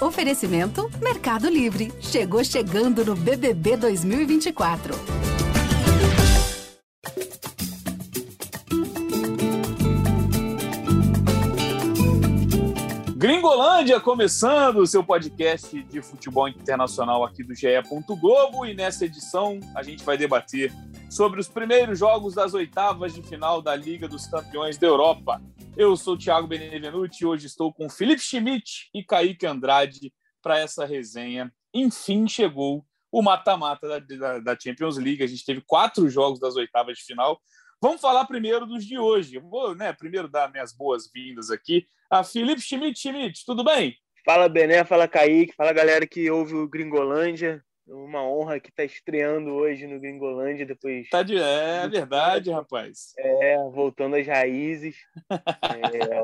Oferecimento Mercado Livre. Chegou chegando no BBB 2024. Gringolândia começando o seu podcast de futebol internacional aqui do GE. Globo e nessa edição a gente vai debater sobre os primeiros jogos das oitavas de final da Liga dos Campeões da Europa. Eu sou o Thiago Benevenuti e hoje estou com Felipe Schmidt e Kaique Andrade para essa resenha. Enfim, chegou o mata-mata da, da, da Champions League. A gente teve quatro jogos das oitavas de final. Vamos falar primeiro dos de hoje. vou, né, primeiro dar minhas boas-vindas aqui a Felipe Schmidt. Schmidt, tudo bem? Fala Bené, fala Kaique, fala galera que ouve o Gringolândia. Uma honra que está estreando hoje no Gringolândia depois. Tá de... É verdade, rapaz. É, voltando às raízes. é,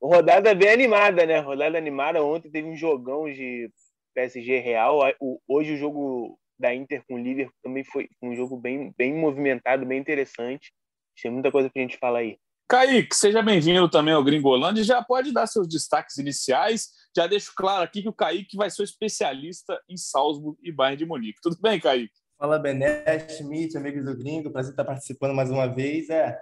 rodada bem animada, né? Rodada animada. Ontem teve um jogão de PSG Real. Hoje o jogo da Inter com o Liverpool também foi um jogo bem, bem movimentado, bem interessante. Tem muita coisa para a gente falar aí. Kaique, seja bem-vindo também ao Gringolândia. Já pode dar seus destaques iniciais. Já deixo claro aqui que o Kaique vai ser o especialista em Salzburg e Bayern de Munique. Tudo bem, Kaique? Fala, Bené, Schmidt, amigos do Gringo. Prazer estar participando mais uma vez. É,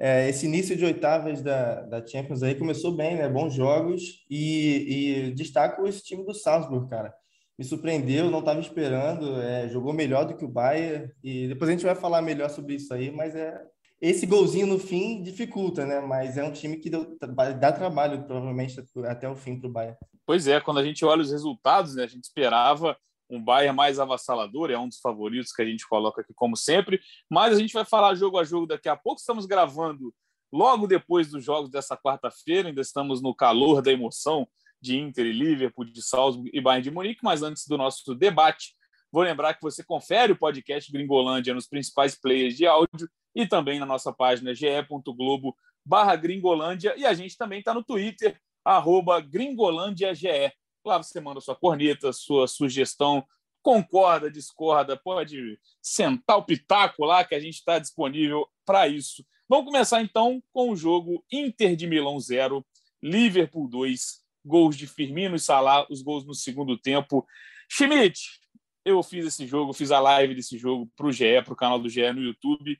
é, esse início de oitavas da, da Champions aí começou bem, né? Bons jogos. E, e destaco esse time do Salzburg, cara. Me surpreendeu, não estava esperando. É, jogou melhor do que o Bayern. E depois a gente vai falar melhor sobre isso aí, mas é esse golzinho no fim dificulta, né? Mas é um time que deu, dá trabalho, provavelmente, até o fim para o Bayern. Pois é, quando a gente olha os resultados, né, a gente esperava um Bayern mais avassalador, é um dos favoritos que a gente coloca aqui, como sempre. Mas a gente vai falar jogo a jogo daqui a pouco. Estamos gravando logo depois dos jogos dessa quarta-feira, ainda estamos no calor da emoção de Inter e Liverpool, de Salzburg e Bayern de Munique. Mas antes do nosso debate, vou lembrar que você confere o podcast Gringolândia nos principais players de áudio e também na nossa página ge.globo barra Gringolândia e a gente também está no Twitter, arroba GringolândiaGE. Lá você manda sua corneta, sua sugestão, concorda, discorda, pode sentar o pitaco lá que a gente está disponível para isso. Vamos começar então com o jogo Inter de Milão 0, Liverpool 2, gols de Firmino e Salah, os gols no segundo tempo. Schmidt, eu fiz esse jogo, fiz a live desse jogo para o GE, para o canal do GE no YouTube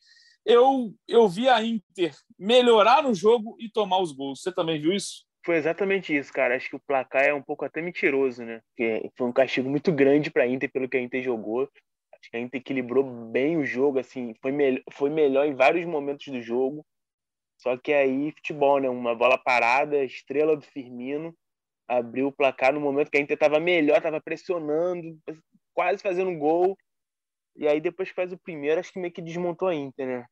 eu, eu vi a Inter melhorar no jogo e tomar os gols. Você também viu isso? Foi exatamente isso, cara. Acho que o placar é um pouco até mentiroso, né? Porque foi um castigo muito grande para a Inter pelo que a Inter jogou. Acho que a Inter equilibrou bem o jogo, assim, foi, me foi melhor em vários momentos do jogo. Só que aí, futebol, né? Uma bola parada, estrela do Firmino, abriu o placar no momento que a Inter estava melhor, estava pressionando, quase fazendo um gol. E aí, depois que faz o primeiro, acho que meio que desmontou a Inter, né?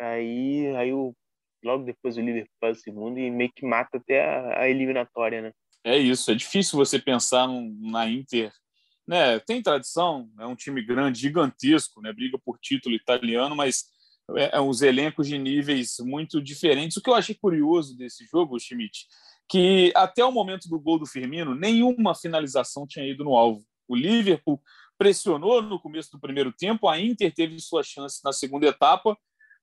Aí, aí o, logo depois o Liverpool faz o segundo e meio que mata até a, a eliminatória, né? É isso, é difícil você pensar na Inter, né? Tem tradição, é um time grande, gigantesco, né? Briga por título italiano, mas é, é uns elencos de níveis muito diferentes. O que eu achei curioso desse jogo, Schmidt, que até o momento do gol do Firmino, nenhuma finalização tinha ido no alvo. O Liverpool pressionou no começo do primeiro tempo, a Inter teve sua chance na segunda etapa,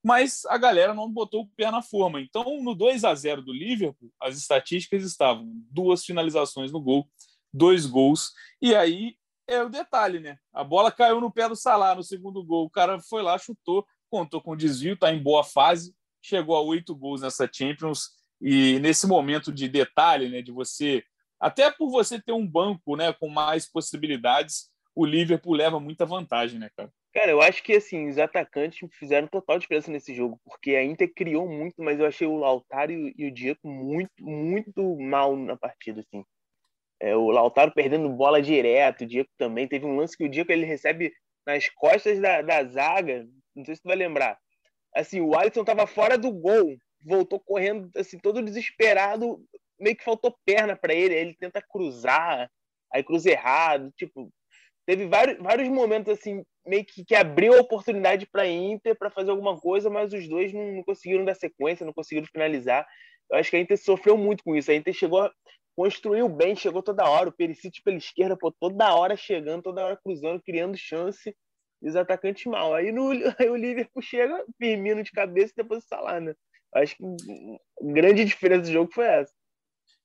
mas a galera não botou o pé na forma. Então, no 2 a 0 do Liverpool, as estatísticas estavam duas finalizações no gol, dois gols, e aí é o detalhe, né? A bola caiu no pé do Salah no segundo gol, o cara foi lá, chutou, contou com desvio, está em boa fase, chegou a oito gols nessa Champions, e nesse momento de detalhe, né, de você, até por você ter um banco, né, com mais possibilidades, o Liverpool leva muita vantagem, né, cara? Cara, eu acho que assim, os atacantes fizeram total diferença nesse jogo, porque a Inter criou muito, mas eu achei o Lautaro e o Diego muito, muito mal na partida, assim. É, o Lautaro perdendo bola direto, o Diego também. Teve um lance que o Diego ele recebe nas costas da, da zaga, não sei se tu vai lembrar. Assim, o Alisson tava fora do gol, voltou correndo, assim, todo desesperado, meio que faltou perna para ele, ele tenta cruzar, aí cruza errado, tipo, teve vários, vários momentos assim meio que, que abriu a oportunidade para a Inter para fazer alguma coisa, mas os dois não, não, conseguiram dar sequência, não conseguiram finalizar. Eu acho que a Inter sofreu muito com isso. A Inter chegou, construiu bem, chegou toda hora. O Perisic pela esquerda, pô, toda hora chegando, toda hora cruzando, criando chance. E os atacantes mal. Aí, no, aí o Liverpool chega, Firmino de cabeça e depois o Salah, né? Acho que a grande diferença do jogo foi essa.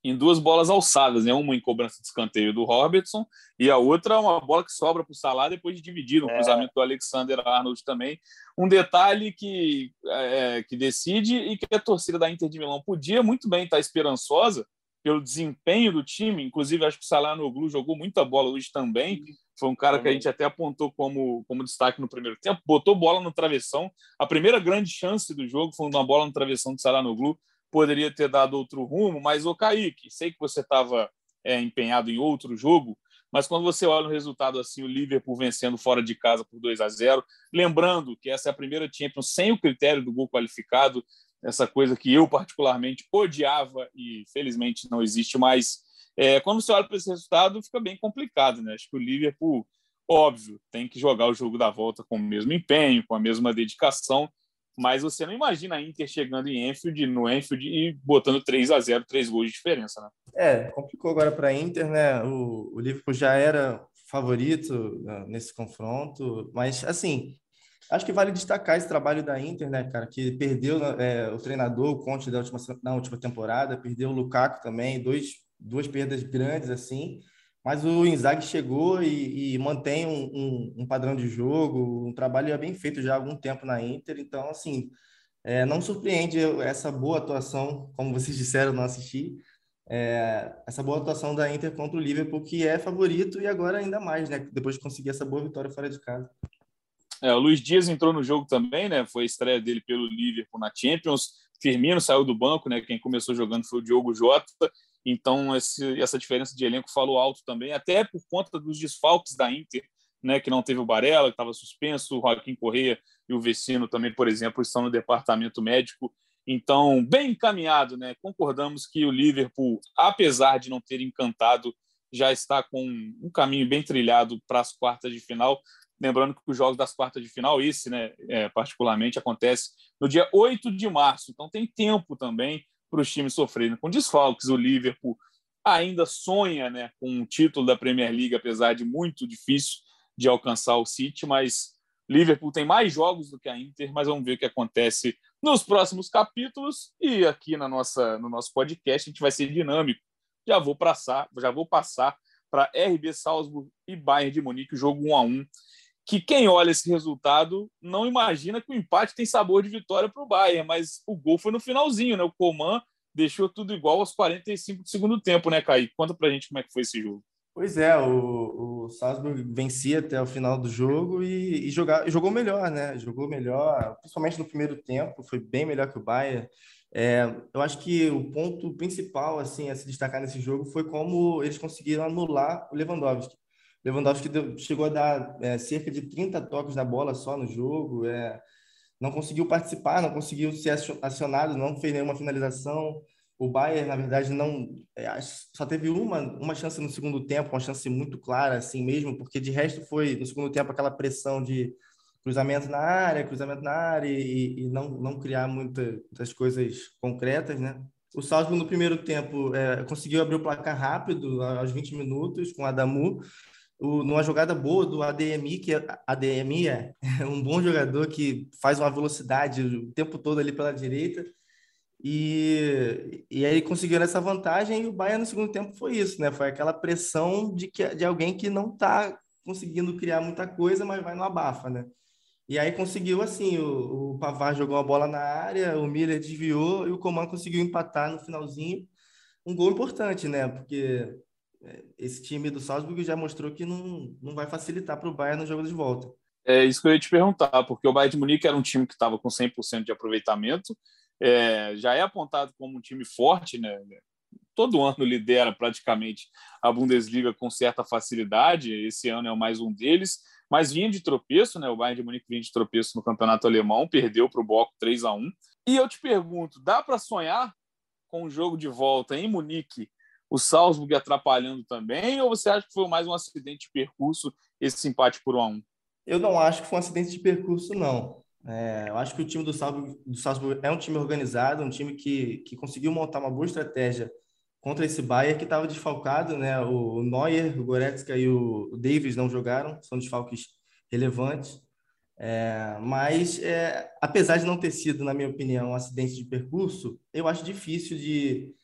Em duas bolas alçadas, né? Uma em cobrança de escanteio do Robertson e a outra uma bola que sobra para o Salah depois de dividir um é. cruzamento do Alexander Arnold também. Um detalhe que, é, que decide e que a torcida da Inter de Milão podia muito bem estar esperançosa pelo desempenho do time. Inclusive, acho que o Salah Noglu jogou muita bola hoje também. Foi um cara que a gente até apontou como, como destaque no primeiro tempo. Botou bola no travessão. A primeira grande chance do jogo foi uma bola no travessão do Salah Noglu poderia ter dado outro rumo, mas o Kaique, sei que você estava é, empenhado em outro jogo, mas quando você olha o resultado assim, o Liverpool vencendo fora de casa por 2 a 0, lembrando que essa é a primeira Champions sem o critério do gol qualificado, essa coisa que eu particularmente odiava e felizmente não existe mais. É, quando você olha para esse resultado, fica bem complicado, né? Acho que o Liverpool, óbvio, tem que jogar o jogo da volta com o mesmo empenho, com a mesma dedicação, mas você não imagina a Inter chegando em Enfield, no Enfield e botando 3 a 0 três gols de diferença, né? É, complicou agora para a Inter, né? O, o Liverpool já era favorito né, nesse confronto, mas assim, acho que vale destacar esse trabalho da Inter, né, cara, que perdeu é, o treinador, o Conte da última, na última temporada, perdeu o Lukaku também, dois, duas perdas grandes assim, mas o Inzaghi chegou e, e mantém um, um, um, padrão de jogo, um trabalho bem feito já há algum tempo na Inter. Então, assim, é, não surpreende essa boa atuação, como vocês disseram, não assisti, é, essa boa atuação da Inter contra o Liverpool, que é favorito e agora ainda mais, né? Depois de conseguir essa boa vitória fora de casa. É, o Luiz Dias entrou no jogo também, né? Foi a estreia dele pelo Liverpool na Champions. Firmino saiu do banco, né? Quem começou jogando foi o Diogo Jota. Então, esse, essa diferença de elenco falou alto também, até por conta dos desfalques da Inter, né, que não teve o Barella, que estava suspenso, o Joaquim Correia e o Vecino também, por exemplo, estão no departamento médico. Então, bem encaminhado, né? Concordamos que o Liverpool, apesar de não ter encantado, já está com um caminho bem trilhado para as quartas de final. Lembrando que os jogos das quartas de final, esse, né, é, particularmente, acontece no dia 8 de março. Então, tem tempo também para os times sofrerem com desfalques. O Liverpool ainda sonha né, com um título da Premier League, apesar de muito difícil de alcançar o City, mas Liverpool tem mais jogos do que a Inter, mas vamos ver o que acontece nos próximos capítulos e aqui na nossa no nosso podcast a gente vai ser dinâmico. Já vou passar, já vou passar para RB Salzburg e Bayern de Munique, o jogo 1 a 1 que quem olha esse resultado não imagina que o empate tem sabor de vitória para o Bayern, mas o gol foi no finalzinho, né? O Coman deixou tudo igual aos 45 do segundo tempo, né, Kaique? Conta pra gente como é que foi esse jogo. Pois é, o, o Salzburg vencia até o final do jogo e, e jogar, jogou melhor, né? Jogou melhor, principalmente no primeiro tempo, foi bem melhor que o Bayern. É, eu acho que o ponto principal assim a se destacar nesse jogo foi como eles conseguiram anular o Lewandowski. Lewandowski deu, chegou a dar é, cerca de 30 toques na bola só no jogo, é, não conseguiu participar, não conseguiu ser acionado, não fez nenhuma finalização. O Bayern, na verdade, não é, só teve uma, uma chance no segundo tempo, uma chance muito clara, assim mesmo, porque de resto foi no segundo tempo aquela pressão de cruzamento na área, cruzamento na área e, e não, não criar muitas coisas concretas, né? O Salzburg, no primeiro tempo, é, conseguiu abrir o placar rápido, aos 20 minutos, com o Adamu, o, numa jogada boa do ADMI, que é, ADMI é um bom jogador que faz uma velocidade o tempo todo ali pela direita. E, e aí conseguiram essa vantagem e o Bayern no segundo tempo foi isso, né? Foi aquela pressão de, que, de alguém que não está conseguindo criar muita coisa, mas vai no abafa, né? E aí conseguiu assim, o, o Pavar jogou a bola na área, o Miller desviou e o Coman conseguiu empatar no finalzinho. Um gol importante, né? Porque esse time do Salzburg já mostrou que não, não vai facilitar para o Bayern no jogo de volta. É isso que eu ia te perguntar, porque o Bayern de Munique era um time que estava com 100% de aproveitamento, é, já é apontado como um time forte, né? todo ano lidera praticamente a Bundesliga com certa facilidade, esse ano é mais um deles, mas vinha de tropeço, né? o Bayern de Munique vinha de tropeço no campeonato alemão, perdeu para o Boco 3 a 1 E eu te pergunto, dá para sonhar com o jogo de volta em Munique o Salzburg atrapalhando também, ou você acha que foi mais um acidente de percurso esse empate por 1 a 1? Eu não acho que foi um acidente de percurso, não. É, eu acho que o time do Salzburg, do Salzburg é um time organizado, um time que, que conseguiu montar uma boa estratégia contra esse Bayern que estava desfalcado, né? O Neuer, o Goretzka e o Davis não jogaram, são desfalques relevantes. É, mas, é, apesar de não ter sido, na minha opinião, um acidente de percurso, eu acho difícil de,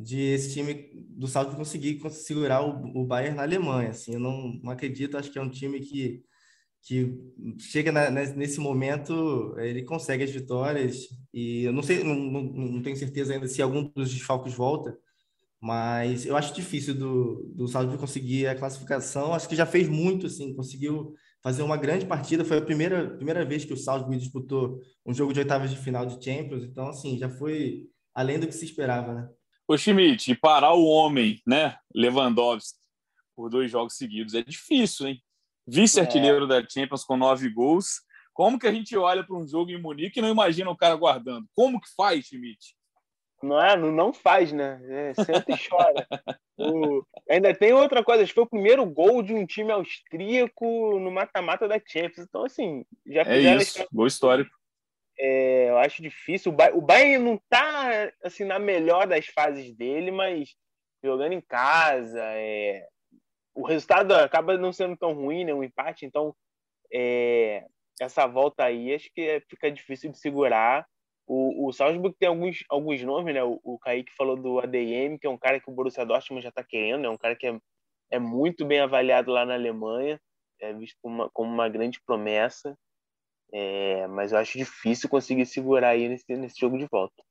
de esse time do Salzburg conseguir segurar o, o Bayern na Alemanha. Assim, eu não, não acredito, acho que é um time que, que chega na, nesse momento, ele consegue as vitórias. E eu não sei, não, não, não tenho certeza ainda se algum dos desfalques volta, mas eu acho difícil do, do Salzburg conseguir a classificação. Acho que já fez muito, assim, conseguiu fazer uma grande partida. Foi a primeira, primeira vez que o Salzburg disputou um jogo de oitavas de final de Champions. Então, assim, já foi além do que se esperava, né? O Schmidt, parar o homem, né, Lewandowski, por dois jogos seguidos é difícil, hein? Vice-artilheiro é. da Champions com nove gols. Como que a gente olha para um jogo em Munique e não imagina o cara guardando? Como que faz, Schmidt? Não é? Não faz, né? É, senta e chora. o... Ainda tem outra coisa, acho que foi o primeiro gol de um time austríaco no mata-mata da Champions. Então, assim, já É isso, gol histórico. É, eu acho difícil. O, ba o Bayern não tá assim, na melhor das fases dele, mas jogando em casa, é... o resultado acaba não sendo tão ruim, né? Um empate, então é... essa volta aí acho que fica difícil de segurar. O, o Salzburg tem alguns, alguns nomes, né? O, o Kaique falou do ADM, que é um cara que o Borussia Dortmund já está querendo, é um cara que é, é muito bem avaliado lá na Alemanha, é visto como uma, como uma grande promessa, é, mas eu acho difícil conseguir segurar aí nesse, nesse jogo de volta.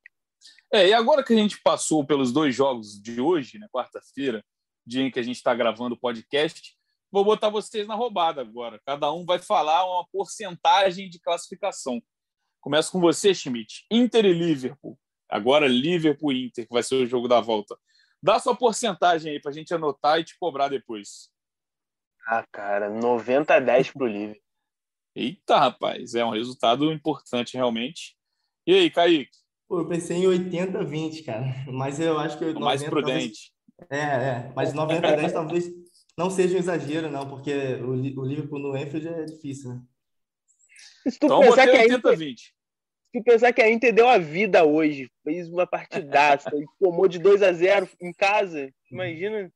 É, e agora que a gente passou pelos dois jogos de hoje, né, quarta-feira, dia em que a gente está gravando o podcast, vou botar vocês na roubada agora. Cada um vai falar uma porcentagem de classificação. Começo com você, Schmidt. Inter e Liverpool. Agora Liverpool e Inter, que vai ser o jogo da volta. Dá sua porcentagem aí para a gente anotar e te cobrar depois. Ah, cara, 90 a 10 para o Liverpool. Eita, rapaz, é um resultado importante realmente. E aí, Kaique? Pô, eu pensei em 80 a 20, cara. Mas eu acho que. 90, mais prudente. Talvez... É, é. Mas 90 a 10 talvez não seja um exagero, não, porque o Liverpool no Enfield é difícil, né? Se tu então, pensar que a Inter, 20. Se tu pensar que a Inter deu a vida hoje, fez uma partidaça, tomou de 2 a 0 em casa, imagina.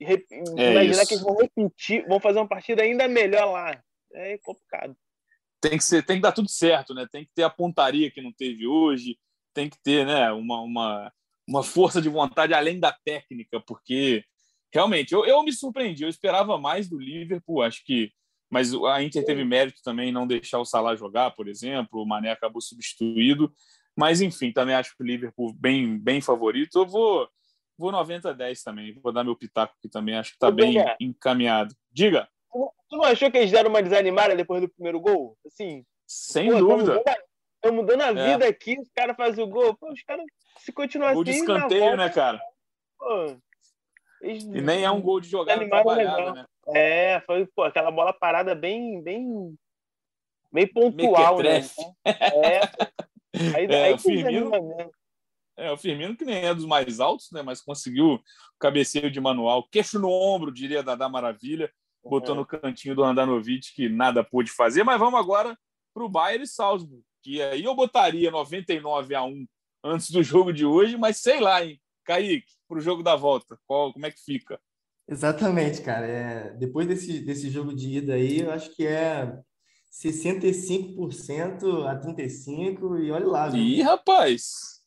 É imaginar isso. que eles vão repetir, vão fazer uma partida ainda melhor lá. É complicado. Tem que, ser, tem que dar tudo certo, né? Tem que ter a pontaria que não teve hoje, tem que ter né, uma, uma, uma força de vontade além da técnica, porque realmente eu, eu me surpreendi, eu esperava mais do Liverpool, acho que mas a Inter teve mérito também não deixar o Salah jogar, por exemplo, o Mané acabou substituído, mas enfim, também acho que o Liverpool bem, bem favorito. Eu vou vou 90 a 10 também, vou dar meu pitaco aqui também, acho que está bem encaminhado. Diga. Tu não achou que eles deram uma desanimada depois do primeiro gol? Assim, sem pô, dúvida. Estamos mudando a é. vida aqui, os caras fazem o gol. Pô, os caras, se continuar assim. Gol de escanteio, volta, né, cara? Pô, eles... E nem é um gol de jogada trabalhada, né? É, foi pô, aquela bola parada bem, bem, bem pontual, né? É. Aí, é, aí o Firmino, é, o Firmino que nem é dos mais altos, né? Mas conseguiu o cabeceio de manual, queixo no ombro, diria da Maravilha, botou é. no cantinho do Andanovic que nada pôde fazer. Mas vamos agora para o Bayern e Salzburg, que aí eu botaria 99 a 1 antes do jogo de hoje, mas sei lá, hein? Kaique, para o jogo da volta, qual, como é que fica? Exatamente, cara. É, depois desse, desse jogo de ida aí, eu acho que é 65% a 35% e olha lá. Viu? Ih, rapaz!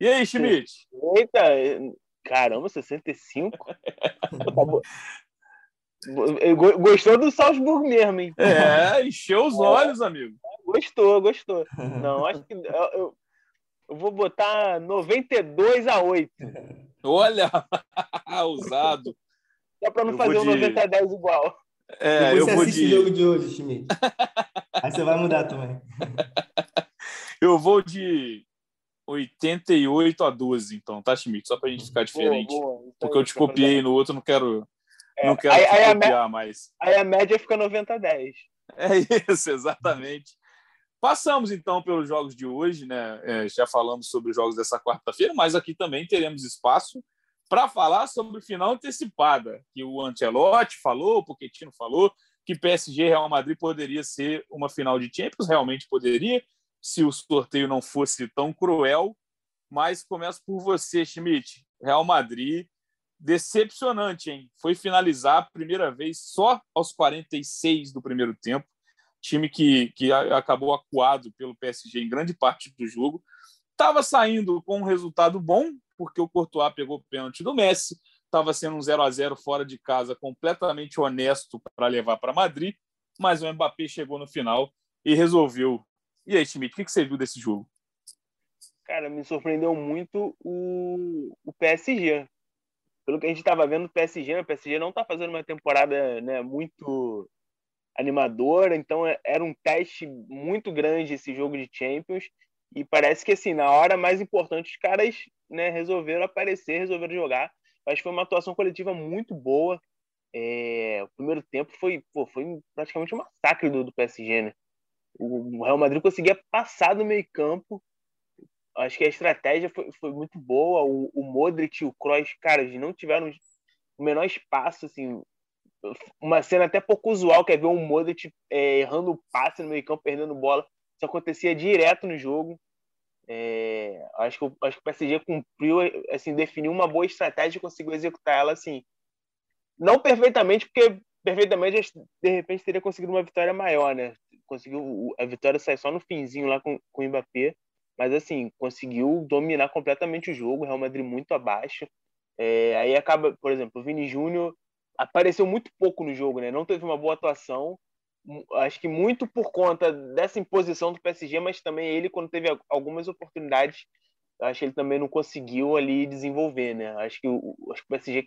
E aí, Schmidt? Eita, caramba, 65%? Gostou do Salzburg mesmo, hein? É, encheu os olhos, amigo. Gostou, gostou. Não, acho que eu, eu vou botar 92 a 8. Olha, usado. Só para não eu fazer um de... 90 a 10 igual. É, Depois eu você vou assiste de... o jogo de hoje, Schmidt. Aí você vai mudar também. Eu vou de 88 a 12, então, tá, Schmidt? Só para a gente ficar diferente. Boa, boa. Porque eu te copiei no outro, não quero, é, não quero aí, aí copiar mais. Aí a média fica 90 a 10. É isso, exatamente. Passamos então pelos jogos de hoje, né? É, já falamos sobre os jogos dessa quarta-feira, mas aqui também teremos espaço para falar sobre final antecipada, que o Ancelotti falou, o Pochettino falou, que PSG e Real Madrid poderia ser uma final de Champions, realmente poderia, se o sorteio não fosse tão cruel. Mas começo por você, Schmidt. Real Madrid, decepcionante, hein? Foi finalizar a primeira vez só aos 46 do primeiro tempo time que, que acabou acuado pelo PSG em grande parte do jogo. Estava saindo com um resultado bom, porque o Courtois pegou o pênalti do Messi, estava sendo um 0 a 0 fora de casa, completamente honesto para levar para Madrid, mas o Mbappé chegou no final e resolveu. E aí, Schmidt, o que você viu desse jogo? Cara, me surpreendeu muito o, o PSG. Pelo que a gente estava vendo, o PSG, o PSG não está fazendo uma temporada né, muito animadora, então é, era um teste muito grande esse jogo de Champions. E parece que assim, na hora mais importante, os caras né, resolveram aparecer, resolveram jogar. Acho que foi uma atuação coletiva muito boa. É, o primeiro tempo foi, pô, foi praticamente um massacre do, do PSG, né? O Real Madrid conseguia passar do meio campo. Acho que a estratégia foi, foi muito boa. O, o Modric e o Kroos, cara, eles não tiveram o menor espaço, assim. Uma cena até pouco usual, que é ver o Modric é, errando o passe no meio campo, perdendo bola. Isso acontecia direto no jogo. É, acho, que, acho que o PSG cumpriu, assim, definiu uma boa estratégia e conseguiu executar ela, assim, não perfeitamente, porque perfeitamente de repente teria conseguido uma vitória maior, né? Conseguiu a vitória sair só no finzinho lá com, com o Mbappé, mas assim, conseguiu dominar completamente o jogo, Real Madrid muito abaixo. É, aí acaba, por exemplo, o Vini Júnior apareceu muito pouco no jogo, né? Não teve uma boa atuação, acho que muito por conta dessa imposição do PSG, mas também ele, quando teve algumas oportunidades, acho que ele também não conseguiu ali desenvolver, né? Acho que o, acho que o PSG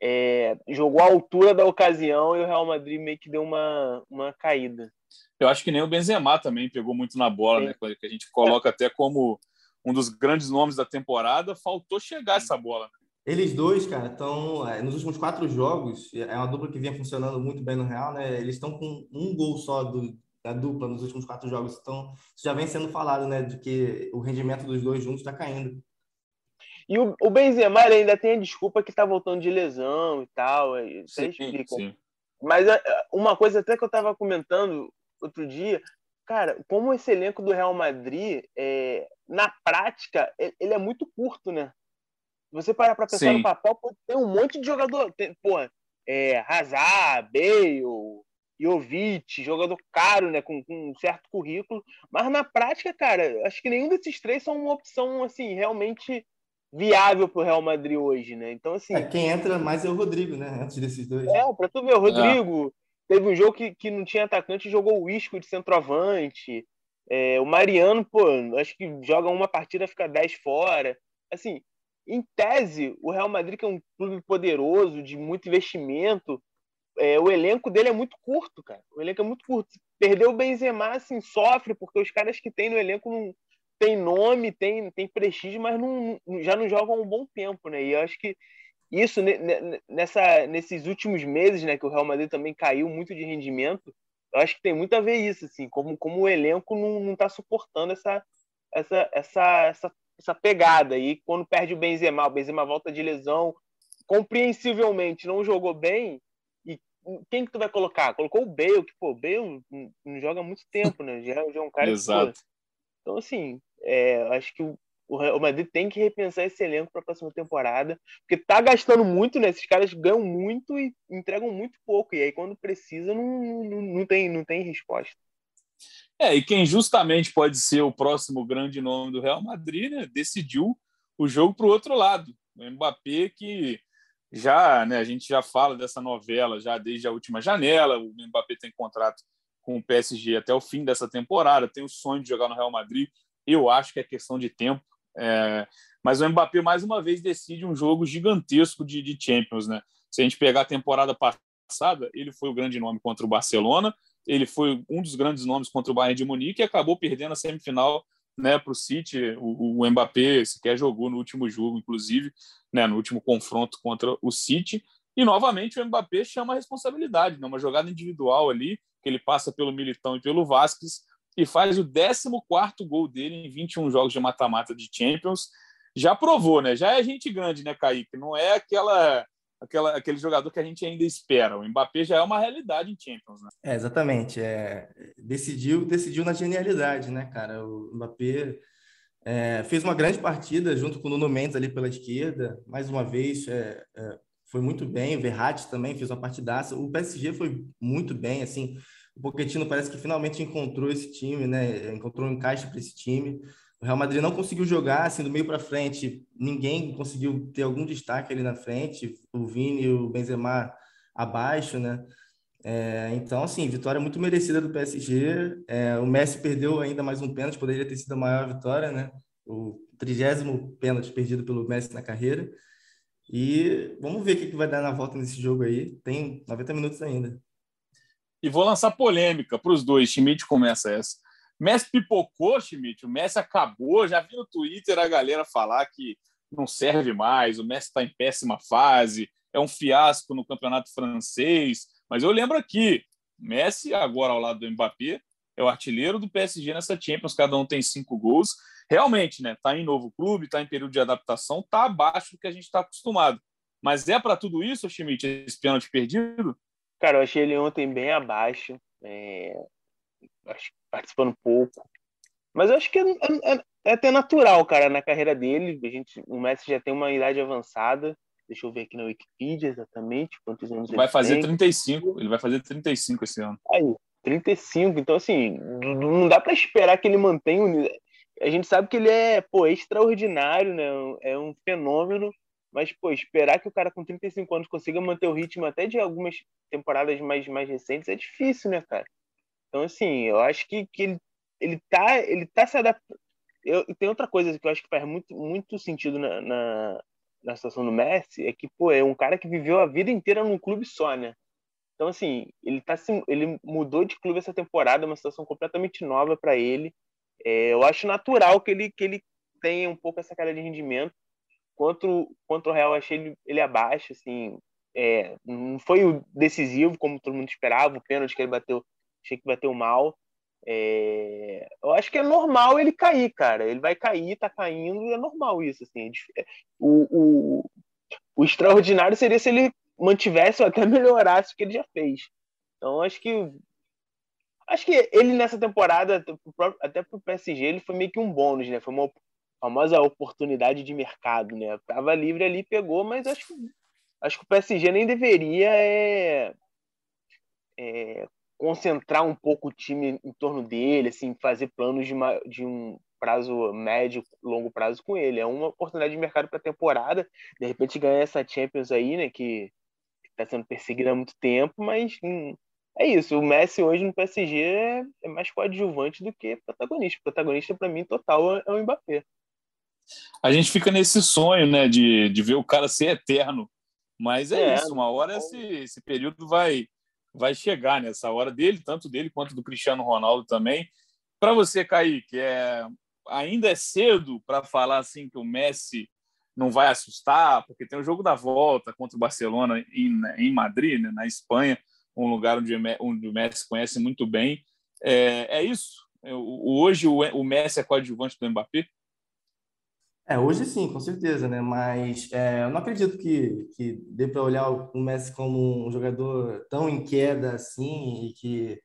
é, jogou à altura da ocasião e o Real Madrid meio que deu uma, uma caída. Eu acho que nem o Benzema também pegou muito na bola, Sim. né? Que a gente coloca até como um dos grandes nomes da temporada, faltou chegar essa bola. Eles dois, cara, estão é, nos últimos quatro jogos, é uma dupla que vinha funcionando muito bem no Real, né? Eles estão com um gol só do, da dupla nos últimos quatro jogos, então isso já vem sendo falado, né? De que o rendimento dos dois juntos está caindo. E o, o Benzema ainda tem a desculpa que está voltando de lesão e tal, isso sim, explica. Sim. Mas é, uma coisa até que eu estava comentando outro dia, cara, como esse elenco do Real Madrid, é, na prática, ele é muito curto, né? você parar para pensar Sim. no papel, tem um monte de jogador. Tem, porra, é, Hazard, Bale, Jovic, jogador caro, né, com, com, um certo currículo. Mas na prática, cara, acho que nenhum desses três são uma opção assim realmente viável para o Real Madrid hoje, né? Então assim. É, quem entra mais é o Rodrigo, né? Antes desses dois. É, para tu ver, o Rodrigo é. teve um jogo que, que não tinha atacante, jogou o Isco de centroavante. É, o Mariano, pô, acho que joga uma partida, fica 10 fora. Assim, em tese, o Real Madrid, que é um clube poderoso, de muito investimento, é, o elenco dele é muito curto, cara. O elenco é muito curto. Perdeu o Benzema, assim, sofre, porque os caras que tem no elenco não tem nome, tem, tem prestígio, mas não, já não jogam há um bom tempo, né? E eu acho que isso, nessa, nesses últimos meses, né, que o Real Madrid também caiu muito de rendimento, eu acho que tem muito a ver isso, assim, como, como o elenco não está suportando essa, essa, essa, essa essa pegada. E quando perde o Benzema, o Benzema volta de lesão, compreensivelmente não jogou bem. E quem que tu vai colocar? Colocou o Bale, que, pô, o Bale não joga há muito tempo, né? Já, já é um cara Exato. Que, então, assim, é, acho que o, o Madrid tem que repensar esse elenco para a próxima temporada, porque tá gastando muito, né? Esses caras ganham muito e entregam muito pouco. E aí, quando precisa, não, não, não, tem, não tem resposta. É, e quem justamente pode ser o próximo grande nome do Real Madrid, né, decidiu o jogo para o outro lado. O Mbappé, que já, né, a gente já fala dessa novela já desde a última janela. O Mbappé tem contrato com o PSG até o fim dessa temporada, tem o sonho de jogar no Real Madrid. Eu acho que é questão de tempo. É... Mas o Mbappé, mais uma vez, decide um jogo gigantesco de, de Champions. Né? Se a gente pegar a temporada passada, ele foi o grande nome contra o Barcelona ele foi um dos grandes nomes contra o Bayern de Munique e acabou perdendo a semifinal né, para o City. O, Mbappé sequer jogou no último jogo, inclusive, né, no último confronto contra o City. E novamente o Mbappé chama a responsabilidade, né, uma jogada individual ali, que ele passa pelo Militão e pelo Vasquez e faz o 14 gol dele em 21 jogos de mata-mata de Champions. Já provou, né? Já é gente grande, né, Kaique? Não é aquela aquela, aquele jogador que a gente ainda espera. O Mbappé já é uma realidade em Champions, né? É, exatamente. É, decidiu, decidiu na genialidade, né, cara? O Mbappé é, fez uma grande partida junto com o Nuno Mendes ali pela esquerda. Mais uma vez, é, é foi muito bem. O Verratti também fez uma partidaça. O PSG foi muito bem, assim. O Pochettino parece que finalmente encontrou esse time, né? Encontrou um encaixe para esse time. o Real Madrid não conseguiu jogar assim do meio para frente, ninguém conseguiu ter algum destaque ali na frente, o Vini e o Benzema abaixo, né? É, então, assim, vitória muito merecida do PSG. É, o Messi perdeu ainda mais um pênalti, poderia ter sido a maior vitória, né? O trigésimo pênalti perdido pelo Messi na carreira. E vamos ver o que vai dar na volta nesse jogo aí. Tem 90 minutos ainda. E vou lançar polêmica para os dois. Schmidt começa essa. Messi pipocou, Schmidt. O Messi acabou. Já vi no Twitter a galera falar que não serve mais. O Messi está em péssima fase. É um fiasco no campeonato francês. Mas eu lembro aqui: Messi, agora ao lado do Mbappé, é o artilheiro do PSG nessa Champions. Cada um tem cinco gols. Realmente, né? Está em novo clube, está em período de adaptação, está abaixo do que a gente está acostumado. Mas é para tudo isso, Schmidt, esse pênalti perdido? Cara, eu achei ele ontem bem abaixo. É participando pouco. Mas eu acho que é, é, é, até natural, cara, na carreira dele. A gente, o Messi já tem uma idade avançada. Deixa eu ver aqui na Wikipedia exatamente quantos anos vai ele fazer tem. 35, ele vai fazer 35 esse ano. Aí, 35. Então, assim, não dá para esperar que ele mantenha o. A gente sabe que ele é, pô, extraordinário, né? É um fenômeno. Mas, pô, esperar que o cara com 35 anos consiga manter o ritmo até de algumas temporadas mais, mais recentes é difícil, né, cara? Então, assim, eu acho que, que ele, ele, tá, ele tá se adaptando. Eu, tem outra coisa que eu acho que faz muito, muito sentido na, na, na situação do Messi, é que, pô, é um cara que viveu a vida inteira num clube só, né? Então, assim, ele, tá, ele mudou de clube essa temporada, uma situação completamente nova para ele. É, eu acho natural que ele, que ele tenha um pouco essa cara de rendimento. Contra, contra o Real, achei ele, ele abaixo, assim, é, não foi o decisivo, como todo mundo esperava, o pênalti que ele bateu achei que um mal. É... Eu acho que é normal ele cair, cara. Ele vai cair, tá caindo, é normal isso. Assim. É, o, o, o extraordinário seria se ele mantivesse ou até melhorasse o que ele já fez. Então, acho que. Acho que ele nessa temporada, até pro PSG, ele foi meio que um bônus, né? Foi uma famosa oportunidade de mercado, né? Tava livre ali, pegou, mas acho acho que o PSG nem deveria é, é, concentrar um pouco o time em torno dele, assim, fazer planos de, uma, de um prazo médio, longo prazo com ele. É uma oportunidade de mercado para a temporada. De repente ganhar essa Champions aí, né, que está sendo perseguida há muito tempo, mas hum, é isso. O Messi hoje no PSG é, é mais coadjuvante do que protagonista. O protagonista, para mim, total é o Mbappé. A gente fica nesse sonho, né, de, de ver o cara ser eterno. Mas é, é isso, uma hora esse, esse período vai, vai chegar nessa hora dele, tanto dele quanto do Cristiano Ronaldo também. Para você, Kaique, é, ainda é cedo para falar assim que o Messi não vai assustar, porque tem o jogo da volta contra o Barcelona em, em Madrid, né, na Espanha, um lugar onde, onde o Messi conhece muito bem. É, é isso? Hoje o, Messi é coadjuvante do Mbappé? É, hoje sim, com certeza, né? Mas é, eu não acredito que, que dê para olhar o Messi como um jogador tão em queda assim e que,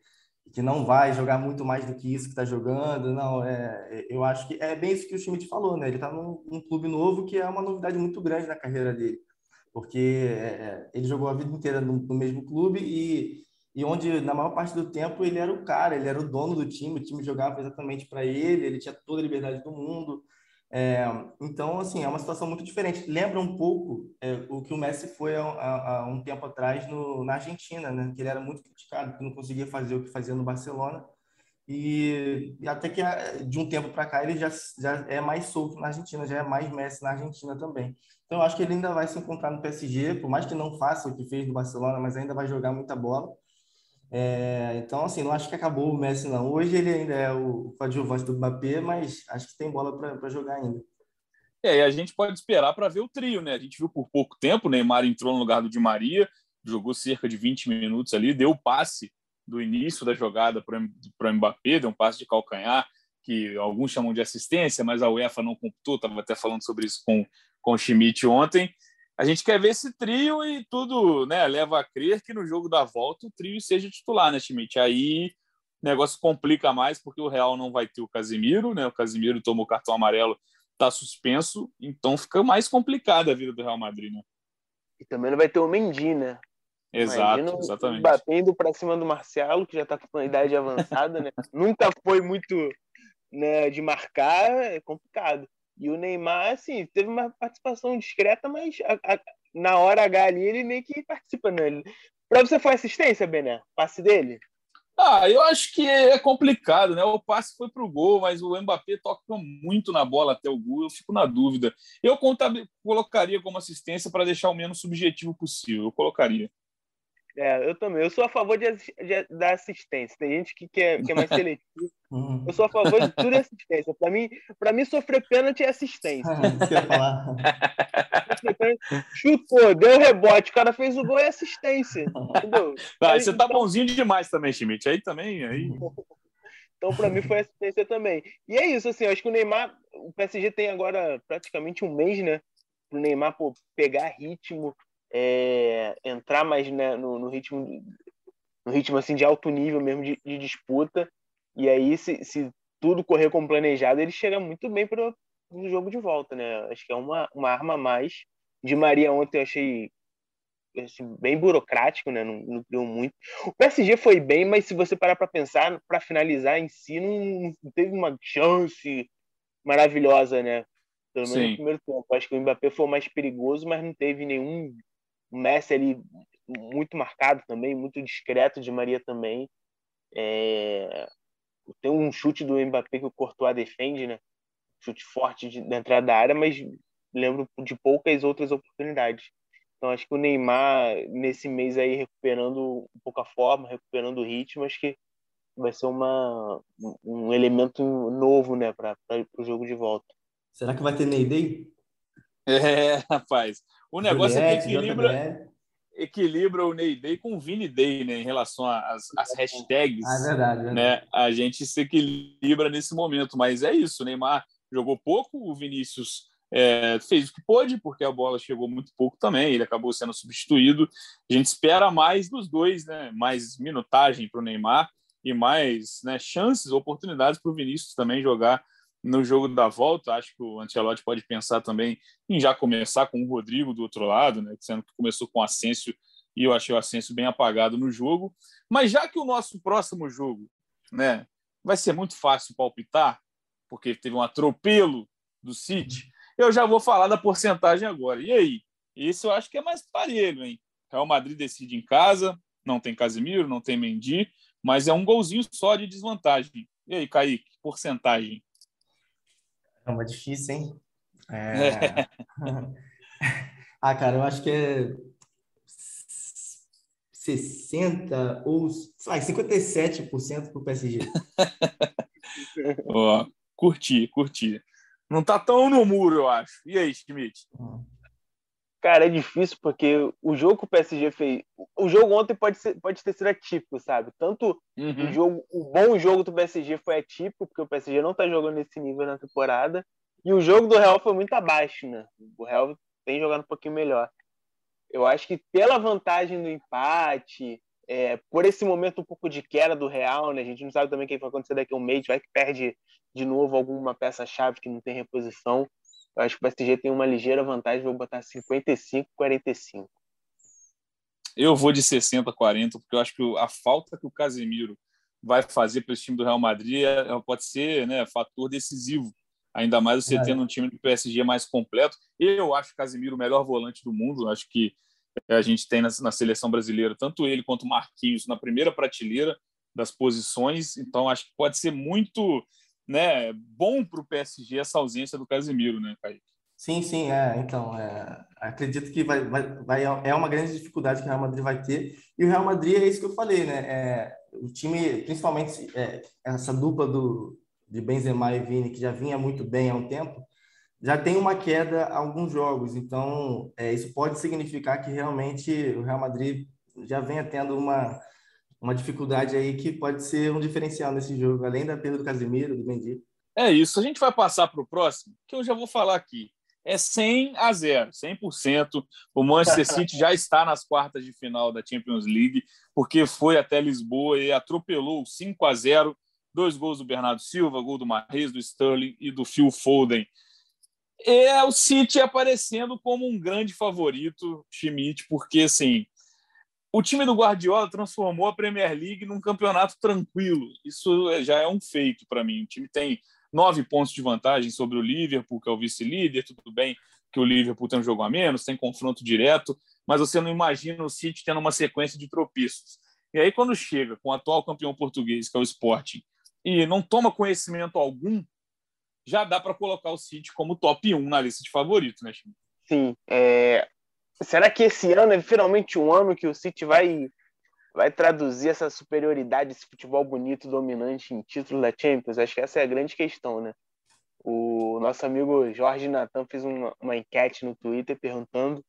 que não vai jogar muito mais do que isso que está jogando. Não, é, eu acho que é bem isso que o Schmidt falou, né? Ele está num, num, clube novo que é uma novidade muito grande na carreira dele, porque é, ele jogou a vida inteira no, no mesmo clube e e onde na maior parte do tempo ele era o cara, ele era o dono do time, o time jogava exatamente para ele, ele tinha toda a liberdade do mundo. É, então, assim, é uma situação muito diferente. Lembra um pouco é, o que o Messi foi há, um tempo atrás no, na Argentina, né? Que ele era muito criticado, que não conseguia fazer o que fazia no Barcelona. E, e até que de um tempo para cá ele já, já é mais solto na Argentina, já é mais Messi na Argentina também. Então, eu acho que ele ainda vai se encontrar no PSG, por mais que não faça o que fez no Barcelona, mas ainda vai jogar muita bola. É, então, assim, não acho que acabou o Messi, não. Hoje ele ainda é o coadjuvante do Mbappé, mas acho que tem bola para jogar ainda. É, e a gente pode esperar para ver o trio, né? A gente viu por pouco tempo, Neymar entrou no lugar do Di Maria, jogou cerca de 20 minutos ali, deu o passe do início da jogada para o Mbappé, deu um passe de calcanhar, que alguns chamam de assistência, mas a UEFA não computou, estava até falando sobre isso com, com o Schmidt ontem a gente quer ver esse trio e tudo né, leva a crer que no jogo da volta o trio seja titular, né, Schmidt? Aí o negócio complica mais porque o Real não vai ter o Casimiro, né? O Casimiro tomou cartão amarelo, está suspenso, então fica mais complicada a vida do Real Madrid, né? E também não vai ter o Mendy, né? Exato, Imagina exatamente. Batendo para cima do Marcelo, que já está com uma idade avançada, né? Nunca foi muito né, de marcar é complicado. E o Neymar, assim, teve uma participação discreta, mas a, a, na hora H ali ele meio que participa, né? Para você foi assistência, Bené? Passe dele? Ah, eu acho que é complicado, né? O passe foi para o gol, mas o Mbappé toca muito na bola até o gol. Eu fico na dúvida. Eu colocaria como assistência para deixar o menos subjetivo possível. Eu colocaria. É, eu também. Eu sou a favor de, de, da assistência. Tem gente que quer, que é mais seletivo. Uhum. eu sou a favor de tudo assistência. Para mim, para mim, sofrer pênalti é assistência. Chutou, deu rebote, o cara fez o gol é assistência. Entendeu? Tá, você tá então... bonzinho demais também, Schmidt. Aí também. Aí... Então, para mim, foi assistência também. E é isso, assim, eu acho que o Neymar, o PSG tem agora praticamente um mês, né? Para o Neymar pô, pegar ritmo, é, entrar mais né, no, no, ritmo no ritmo assim de alto nível mesmo de, de disputa. E aí se, se, tudo correr como planejado ele chega muito bem para o jogo de volta né? Acho que é uma, uma arma a mais. De Maria ontem eu achei assim, bem burocrático né? Não, não criou muito. O PSG foi bem mas se você parar para pensar para finalizar em si não, não teve uma chance maravilhosa né? Pelo menos Sim. no primeiro tempo. Acho que o Mbappé foi o mais perigoso, mas não teve nenhum o Messi ali muito marcado também, muito discreto de Maria também. É... Tem um chute do Mbappé que o Courtois defende, né? Chute forte de, da entrada da área, mas lembro de poucas outras oportunidades. Então acho que o Neymar nesse mês aí recuperando um pouco a forma, recuperando o ritmo, acho que vai ser uma, um elemento novo, né, para o jogo de volta. Será que vai ter Ney Day? É, rapaz. O negócio Juliette, é que equilibra, equilibra o Ney Day com o Vini Day, né? Em relação às, às hashtags. Ah, é verdade, é verdade. Né? A gente se equilibra nesse momento. Mas é isso, o Neymar jogou pouco, o Vinícius é, fez o que pôde, porque a bola chegou muito pouco também, ele acabou sendo substituído. A gente espera mais dos dois, né? Mais minutagem para o Neymar e mais né, chances, oportunidades para o Vinícius também jogar no jogo da volta, acho que o Ancelotti pode pensar também em já começar com o Rodrigo do outro lado, né, sendo que começou com o Asensio e eu achei o Asensio bem apagado no jogo. Mas já que o nosso próximo jogo né, vai ser muito fácil palpitar, porque teve um atropelo do City, eu já vou falar da porcentagem agora. E aí? Esse eu acho que é mais parelho, hein? Real Madrid decide em casa, não tem Casemiro, não tem Mendy, mas é um golzinho só de desvantagem. E aí, Kaique, porcentagem? É uma difícil, hein? É... ah, cara, eu acho que é 60 ou ah, 57% para o PSG. oh, curti, curti. Não tá tão no muro, eu acho. E aí, Schmidt? Cara, é difícil porque o jogo que o PSG fez. O jogo ontem pode, ser, pode ter sido atípico, sabe? Tanto uhum. o jogo, o bom jogo do PSG foi atípico, porque o PSG não tá jogando nesse nível na temporada. E o jogo do Real foi muito abaixo, né? O Real tem jogado um pouquinho melhor. Eu acho que pela vantagem do empate, é, por esse momento um pouco de queda do Real, né? A gente não sabe também o que vai acontecer daqui a um mês, vai que perde de novo alguma peça-chave que não tem reposição. Eu acho que o PSG tem uma ligeira vantagem, vou botar 55, 45. Eu vou de 60, 40, porque eu acho que a falta que o Casemiro vai fazer para esse time do Real Madrid é, é, pode ser né, fator decisivo. Ainda mais você é. tendo um time do PSG mais completo. Eu acho o Casemiro o melhor volante do mundo. Acho que a gente tem na, na seleção brasileira tanto ele quanto o Marquinhos na primeira prateleira das posições. Então acho que pode ser muito né, bom para o PSG essa ausência do Casemiro, né, Kaique? Sim, sim, é. Então, é, acredito que vai, vai, vai, é uma grande dificuldade que o Real Madrid vai ter. E o Real Madrid é isso que eu falei, né? É, o time, principalmente é, essa dupla do, de Benzema e Vini, que já vinha muito bem há um tempo, já tem uma queda há alguns jogos. Então, é, isso pode significar que realmente o Real Madrid já venha tendo uma, uma dificuldade aí que pode ser um diferencial nesse jogo, além da perda do Casemiro, do Mendy. É isso. A gente vai passar para o próximo, que eu já vou falar aqui. É 100 a 0, 100%. O Manchester City já está nas quartas de final da Champions League, porque foi até Lisboa e atropelou 5 a 0. Dois gols do Bernardo Silva, gol do Marrez, do Sterling e do Phil Foden. É o City aparecendo como um grande favorito, Schmidt, porque assim, o time do Guardiola transformou a Premier League num campeonato tranquilo. Isso já é um feito para mim. O time tem nove pontos de vantagem sobre o Liverpool, que é o vice-líder. Tudo bem que o Liverpool tem um jogo a menos, tem confronto direto, mas você não imagina o City tendo uma sequência de tropeços. E aí, quando chega com o atual campeão português, que é o Sporting, e não toma conhecimento algum, já dá para colocar o City como top 1 na lista de favoritos, né, Chico? Sim. É... Será que esse ano é finalmente um ano que o City vai, vai traduzir essa superioridade, esse futebol bonito, dominante em título da Champions? Acho que essa é a grande questão, né? O nosso amigo Jorge Natan fez uma, uma enquete no Twitter perguntando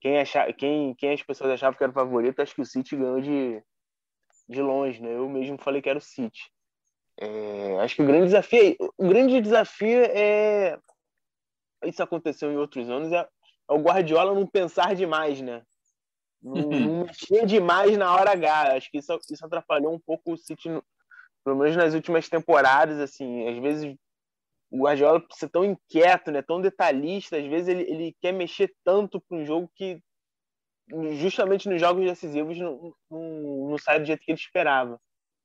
quem, achar, quem, quem as pessoas achavam que era o favorito. Acho que o City ganhou de, de longe, né? Eu mesmo falei que era o City. É, acho que o grande desafio, o grande desafio é isso aconteceu em outros anos é o Guardiola não pensar demais, né? Não, não mexer demais na hora H. Acho que isso, isso atrapalhou um pouco o City, pelo menos nas últimas temporadas. Assim, às vezes o Guardiola por ser tão inquieto, né, tão detalhista, às vezes ele, ele quer mexer tanto para um jogo que justamente nos jogos decisivos não, não, não sai do jeito que ele esperava.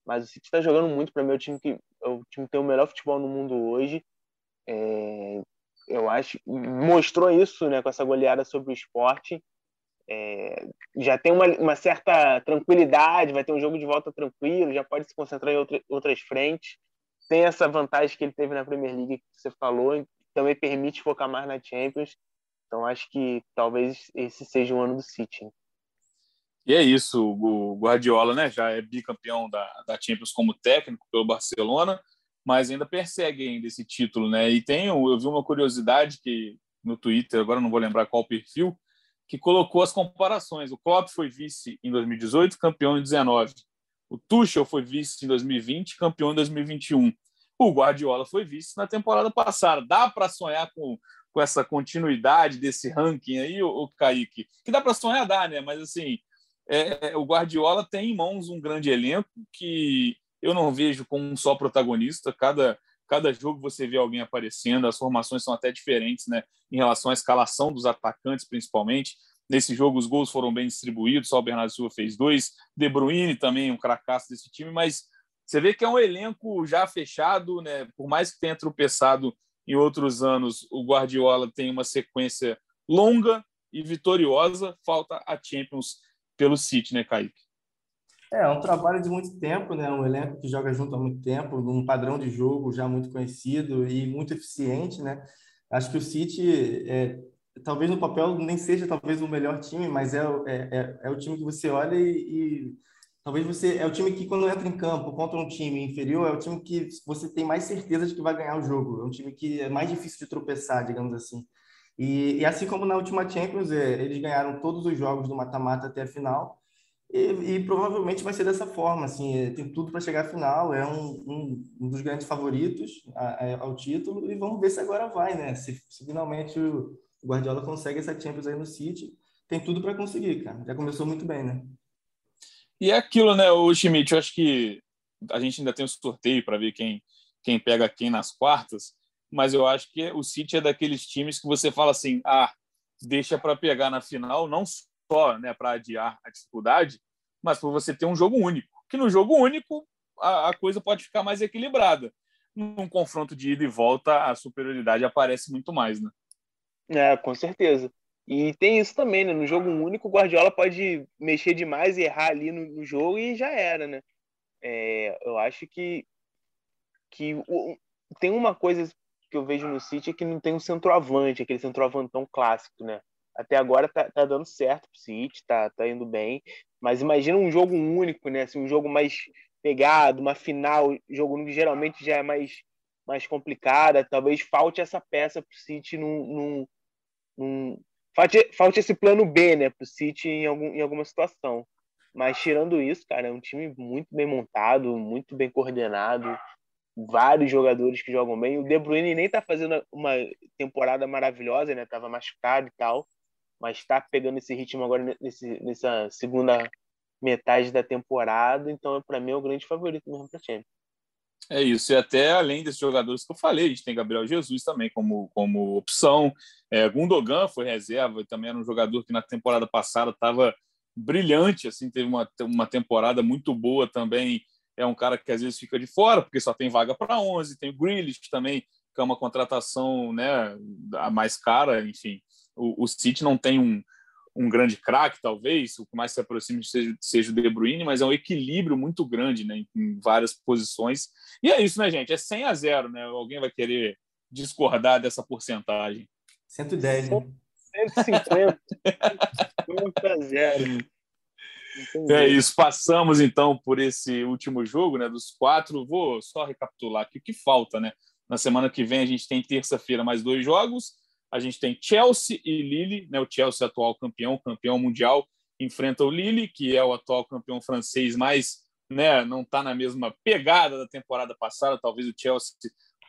Mas o City está jogando muito para mim, é o time que é o time que tem o melhor futebol no mundo hoje. É, eu acho mostrou isso, né, com essa goleada sobre o esporte. É, já tem uma, uma, certa tranquilidade, vai ter um jogo de volta tranquilo, já pode se concentrar em outra, outras frentes. Tem essa vantagem que ele teve na Premier League que você falou, também permite focar mais na Champions. Então acho que talvez esse seja o ano do City. E é isso, o Guardiola né, já é bicampeão da, da Champions como técnico pelo Barcelona, mas ainda persegue ainda esse título, né? E tem, eu vi uma curiosidade que no Twitter, agora não vou lembrar qual perfil, que colocou as comparações. O Klopp foi vice em 2018, campeão em 19. O Tuchel foi vice em 2020, campeão em 2021. O Guardiola foi vice na temporada passada. Dá para sonhar com, com essa continuidade desse ranking aí, o, Kaique? Que dá para sonhar, dá, né? Mas assim, é, o Guardiola tem em mãos um grande elenco que eu não vejo como um só protagonista. Cada, cada jogo você vê alguém aparecendo, as formações são até diferentes, né? Em relação à escalação dos atacantes, principalmente. Nesse jogo, os gols foram bem distribuídos, só o Bernardo Silva fez dois, De Bruyne também, um cracaço desse time, mas você vê que é um elenco já fechado, né? Por mais que tenha tropeçado em outros anos, o Guardiola tem uma sequência longa e vitoriosa. Falta a Champions pelo City, né, Kaique? É, é um trabalho de muito tempo, né? Um elenco que joga junto há muito tempo, num padrão de jogo já muito conhecido e muito eficiente, né? Acho que o City, é, talvez no papel nem seja talvez o melhor time, mas é, é, é, é o time que você olha e, e, talvez você é o time que quando entra em campo contra um time inferior é o time que você tem mais certeza de que vai ganhar o jogo. É um time que é mais difícil de tropeçar, digamos assim. E, e assim como na última Champions, é, eles ganharam todos os jogos do mata-mata até a final. E, e, provavelmente vai ser dessa forma, assim, é, tem tudo para chegar à final, é um, um, um dos grandes favoritos a, a, ao título, e vamos ver se agora vai, né? Se, se finalmente o Guardiola consegue essa Champions aí no City, tem tudo para conseguir, cara. Já começou muito bem, né? E é aquilo, né, o Schmidt, eu acho que a gente ainda tem um sorteio para ver quem, quem pega quem nas quartas, mas eu acho que o City é daqueles times que você fala assim, ah, deixa para pegar na final, não só né, para adiar a dificuldade, mas para você ter um jogo único. Que no jogo único a, a, coisa pode ficar mais equilibrada. Num confronto de ida e volta, a superioridade aparece muito mais, né? É, com certeza. E tem isso também, né? No jogo único, o Guardiola pode mexer demais e errar ali no, no jogo e já era, né? É, eu acho que, que o, tem uma coisa que eu vejo no City é que não tem um centroavante, aquele centroavantão clássico, né? Até agora tá, tá dando certo pro City, tá, tá indo bem. Mas imagina um jogo único, né? Assim, um jogo mais pegado, uma final, jogo que geralmente já é mais, mais complicada. Talvez falte essa peça pro City num, num, num... Falte, falte esse plano B, né, pro City em, algum, em alguma situação. Mas tirando isso, cara, é um time muito bem montado, muito bem coordenado, vários jogadores que jogam bem. O De Bruyne nem tá fazendo uma temporada maravilhosa, né? Tava machucado e tal mas está pegando esse ritmo agora nesse, nessa segunda metade da temporada, então para mim é o grande favorito mesmo para Champions. É isso, e até além desses jogadores que eu falei, a gente tem Gabriel Jesus também como, como opção. É, Gundogan foi reserva, também era um jogador que na temporada passada estava brilhante, assim, teve uma, uma temporada muito boa também é um cara que às vezes fica de fora, porque só tem vaga para 11. Tem o Grealish também, que é uma contratação né, a mais cara. Enfim, o, o City não tem um, um grande craque, talvez, o que mais se aproxima seja, seja o De Bruyne, mas é um equilíbrio muito grande né, em, várias posições. E é isso, né, gente? É 100 a 0, né? Alguém vai querer discordar dessa porcentagem. 110, né? 150. 150 a 0. É isso, passamos então por esse último jogo, né? Dos quatro, vou só recapitular aqui o que falta, né? Na semana que vem a gente tem terça-feira mais dois jogos. A gente tem Chelsea e Lille, né? O Chelsea atual campeão, campeão mundial, enfrenta o Lille, que é o atual campeão francês, mas né, não está na mesma pegada da temporada passada. Talvez o Chelsea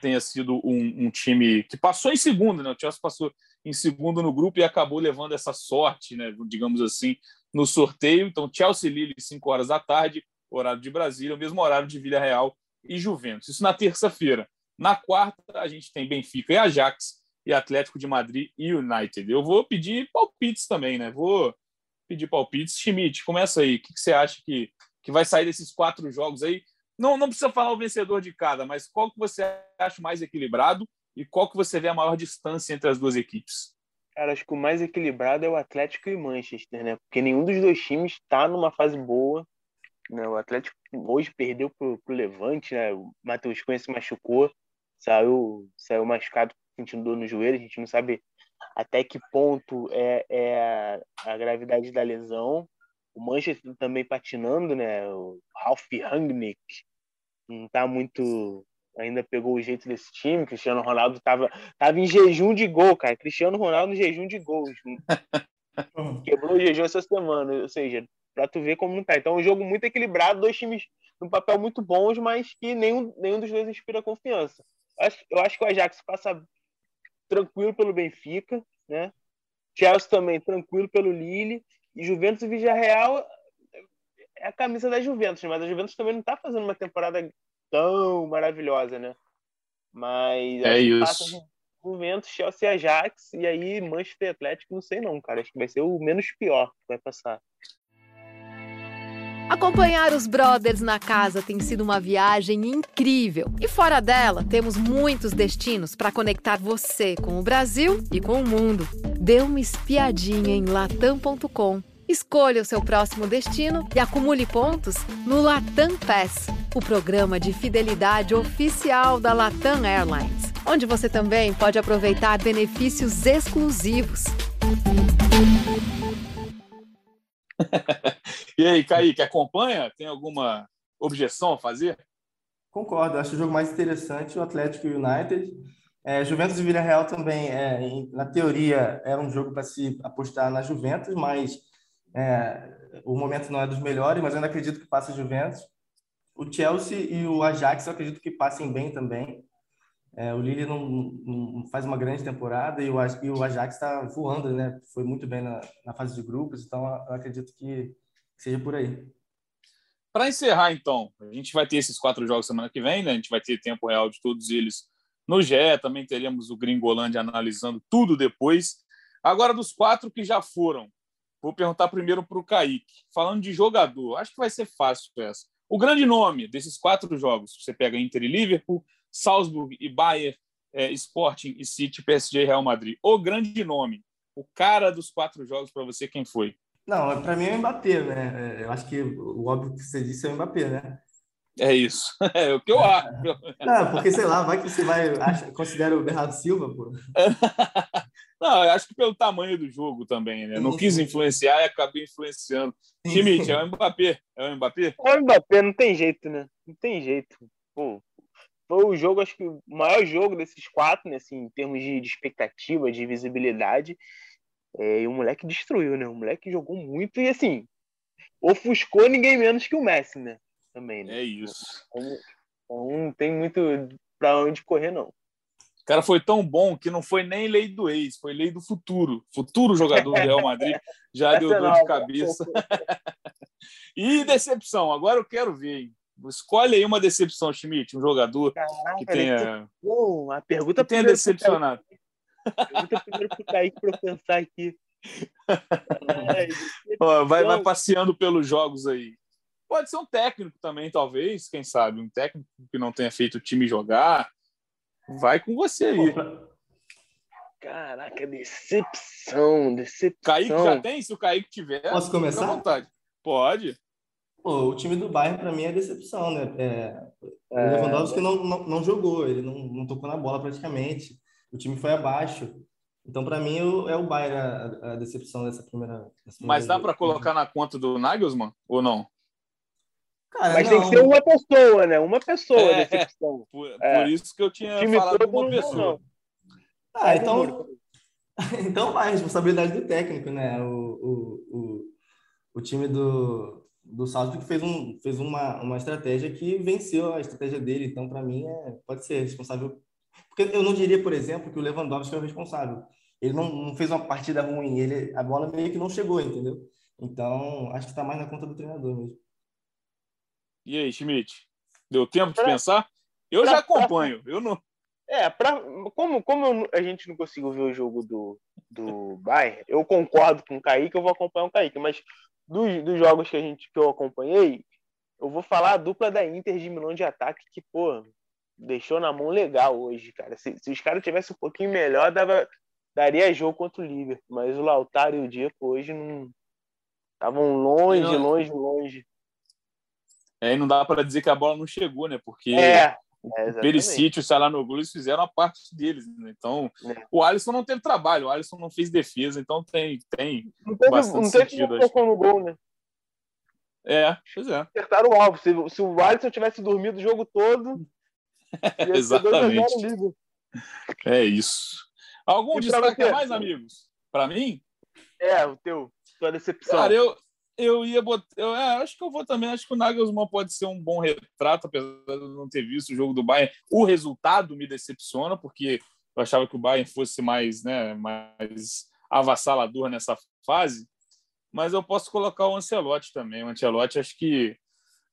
tenha sido um, um, time que passou em segundo, né? O Chelsea passou em segundo no grupo e acabou levando essa sorte, né? Digamos assim, no sorteio. Então, Chelsea Lille, 5 horas da tarde, horário de Brasília, o mesmo horário de Vila Real e Juventus. Isso na terça-feira. Na quarta, a gente tem Benfica e Ajax, e Atlético de Madrid e United. Eu vou pedir palpites também, né? Vou pedir palpites. Schmidt, começa aí. O que, você acha que, que vai sair desses quatro jogos aí? Não, não precisa falar o vencedor de cada, mas qual que você acha mais equilibrado e qual que você vê a maior distância entre as duas equipes? Cara, acho que o mais equilibrado é o Atlético e Manchester, né? Porque nenhum dos dois times está numa fase boa. Né? O Atlético hoje perdeu para o Levante, né? O Matheus Cunha se machucou, saiu, saiu machucado sentindo dor no joelho, a gente não sabe até que ponto é, é a gravidade da lesão. O Manchester também patinando, né? O Ralf Rangnick não está muito ainda pegou o jeito desse time. Cristiano Ronaldo estava tava em jejum de gol, cara. Cristiano Ronaldo em jejum de gols. Quebrou o jejum essa semana, ou seja, para tu ver como não tá. Então, é um jogo muito equilibrado, dois times no papel muito bons, mas que nenhum, nenhum dos dois inspira confiança. Eu acho, eu acho que o Ajax passa tranquilo pelo Benfica, né? Chelsea também tranquilo pelo Lille e Juventus e Villarreal é a camisa da Juventus, mas a Juventus também não está fazendo uma temporada tão maravilhosa, né? Mas é isso. Juventus, Chelsea e Ajax e aí Manchester Atlético, não sei não, cara, acho que vai ser o menos pior que vai passar. Acompanhar os brothers na casa tem sido uma viagem incrível. E fora dela, temos muitos destinos para conectar você com o Brasil e com o mundo. Dê uma espiadinha em latam.com. Escolha o seu próximo destino e acumule pontos no Latam Pass, o programa de fidelidade oficial da Latam Airlines, onde você também pode aproveitar benefícios exclusivos. e aí, Kaique, acompanha? Tem alguma objeção a fazer? Concordo, acho o jogo mais interessante o Atlético United. É, Juventus e Villarreal também, é, na teoria, era um jogo para se apostar na Juventus, mas é, o momento não é dos melhores, mas eu ainda acredito que passa Juventus. O Chelsea e o Ajax eu acredito que passem bem também. É, o Lille não, não, faz uma grande temporada e o, e o Ajax está voando, né? Foi muito bem na, na, fase de grupos, então eu acredito que seja por aí. Para encerrar, então, a gente vai ter esses quatro jogos semana que vem, né? A gente vai ter tempo real de todos eles no GE, também teremos o Gringolândia analisando tudo depois. Agora, dos quatro que já foram, vou perguntar primeiro para o Kaique. Falando de jogador, acho que vai ser fácil essa. O grande nome desses quatro jogos, você pega Inter e Liverpool, Salzburg e Bayern, é, Sporting e City, PSG e Real Madrid. O grande nome, o cara dos quatro jogos para você, quem foi? Não, para mim é o Mbappé, né? É, eu acho que o óbvio que você disse é o Mbappé, né? É isso. É o que eu acho. Não, porque sei lá, vai que você vai acha, considera o Bernardo Silva, pô. Não, eu acho que pelo tamanho do jogo também, né? Não quis influenciar e acabei influenciando. Schmidt, é o Mbappé. É o Mbappé? É o Mbappé, não tem jeito, né? Não tem jeito. Pô, foi o jogo, acho que o maior jogo desses quatro, né, assim, em termos de, de expectativa, de visibilidade. É, e o moleque destruiu, né? O moleque jogou muito e, assim, ofuscou ninguém menos que o Messi, né? Também, né? É isso. Então, não tem muito para onde correr, não. O cara foi tão bom que não foi nem lei do ex, foi lei do futuro. Futuro jogador do Real Madrid já deu dor de cabeça. e decepção, agora eu quero ver, hein? Escolhe aí uma decepção, Schmidt, um jogador Caraca, que tenha. Bom, a pergunta que tenha decepcionado. Pergunta primeiro pro Kaique para eu pensar aqui. Ai, vai, vai passeando pelos jogos aí. Pode ser um técnico também, talvez, quem sabe, um técnico que não tenha feito o time jogar. Vai com você aí. Caraca, decepção, decepção. Kaique já tem? Se o Kaique tiver, Posso começar? fica à vontade. Pode. Pô, o time do Bayern, para mim, é decepção, né? É, o Lewandowski não, não, não, jogou, ele não, não tocou na bola praticamente. O time foi abaixo. Então, para mim, é o Bayern a, a decepção dessa primeira. Dessa Mas dá para colocar na conta do Nagelsmann ou não? Cara, Mas não. tem que ser uma pessoa, né? Uma pessoa é, decepção. Por, é. por, isso que eu tinha falado uma pessoa. Não. Ah, então. Então vai, responsabilidade do técnico, né? O, o, o, o time do, do Salzburg fez, um, fez uma, uma estratégia que venceu a estratégia dele. Então, para mim, é, pode ser responsável. Porque eu não diria, por exemplo, que o Lewandowski é o responsável. Ele não, não fez uma partida ruim, ele, a bola meio que não chegou, entendeu? Então, acho que está mais na conta do treinador mesmo. E aí, Schmidt? Deu tempo de pensar? Eu já acompanho. Eu não. É, pra, como, como a gente não conseguiu ver o jogo do, do Bayern, eu concordo com o Kaique, eu vou acompanhar o Kaique, mas dos, dos jogos que, a gente, que eu acompanhei, eu vou falar a dupla da Inter de Milão de ataque, que, pô, deixou na mão legal hoje, cara. Se, se os caras tivessem um pouquinho melhor, dava, daria jogo contra o Liverpool, mas o Lautaro e o Diego hoje não. Estavam longe, não... longe, longe. É, e não dá para dizer que a bola não chegou, né? Porque é, é, o Perisic e o Salanoglu fizeram a parte deles. Né? Então, é. o Alisson não teve trabalho, o Alisson não fez defesa, então tem, tem não teve, bastante não teve sentido. Não no gol, né? É, pois é. Acertaram o alvo. Se, se o Alisson tivesse dormido o jogo todo, Exatamente. É isso. Algum e destaque a mais, amigos? Para mim? É, o teu, tua decepção. Cara, eu, eu ia botar. Eu, é, acho que eu vou também. Acho que o Nagelsmann pode ser um bom retrato, apesar de eu não ter visto o jogo do Bayern. O resultado me decepciona, porque eu achava que o Bayern fosse mais, né, mais avassalador nessa fase. Mas eu posso colocar o Ancelotti também. O Ancelotti, acho que.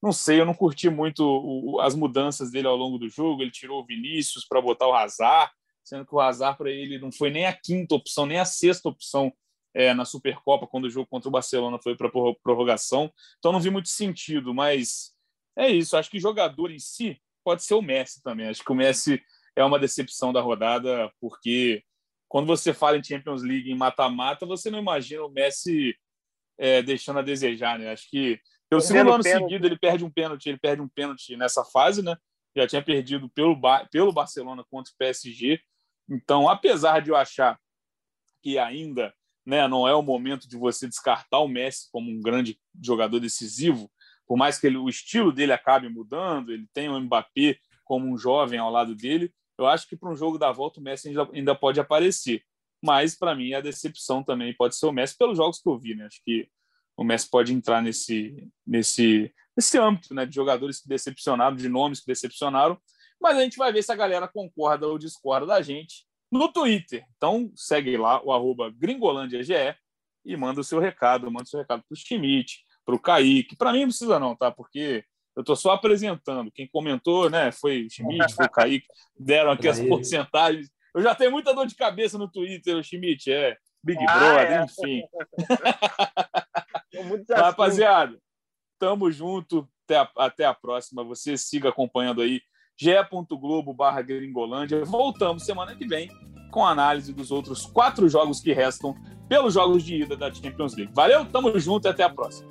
Não sei, eu não curti muito o, as mudanças dele ao longo do jogo. Ele tirou o Vinícius para botar o Hazard, sendo que o Hazard para ele não foi nem a quinta opção, nem a sexta opção é, na Supercopa, quando o jogo contra o Barcelona foi para prorrogação. Então não vi muito sentido, mas é isso. Acho que jogador em si pode ser o Messi também. Acho que o Messi é uma decepção da rodada, porque quando você fala em Champions League em mata-mata, você não imagina o Messi é, deixando a desejar, né? Acho que pelo segundo ano pênalti. seguido ele perde um pênalti, ele perde um pênalti nessa fase, né? Já tinha perdido pelo, pelo Barcelona contra o PSG. Então, apesar de eu achar que ainda né? Não é o momento de você descartar o Messi como um grande jogador decisivo, por mais que ele, o estilo dele acabe mudando, ele tem o Mbappé como um jovem ao lado dele. Eu acho que para um jogo da volta o Messi ainda, ainda pode aparecer. Mas para mim a decepção também pode ser o Messi pelos jogos que eu vi, né? Acho que o Messi pode entrar nesse nesse nesse âmbito, né, de jogadores que decepcionaram, de nomes que decepcionaram. Mas a gente vai ver se a galera concorda ou discorda da gente no Twitter. Então, segue lá o arroba gringolândiage e manda o seu recado. Manda o seu recado para o Schmidt, para o Kaique. Para mim não precisa não, tá? Porque eu estou só apresentando. Quem comentou né, foi o Schmidt, foi o Kaique. Deram aqui as porcentagens. Eu já tenho muita dor de cabeça no Twitter, o Schmidt. É Big ah, Brother, é. enfim. Rapaziada, tamo junto. Até a, até a próxima. Você siga acompanhando aí ge.globo barra Gringolândia. Voltamos semana que vem com a análise dos outros quatro jogos que restam pelos jogos de ida da Champions League. Valeu, tamo junto e até a próxima.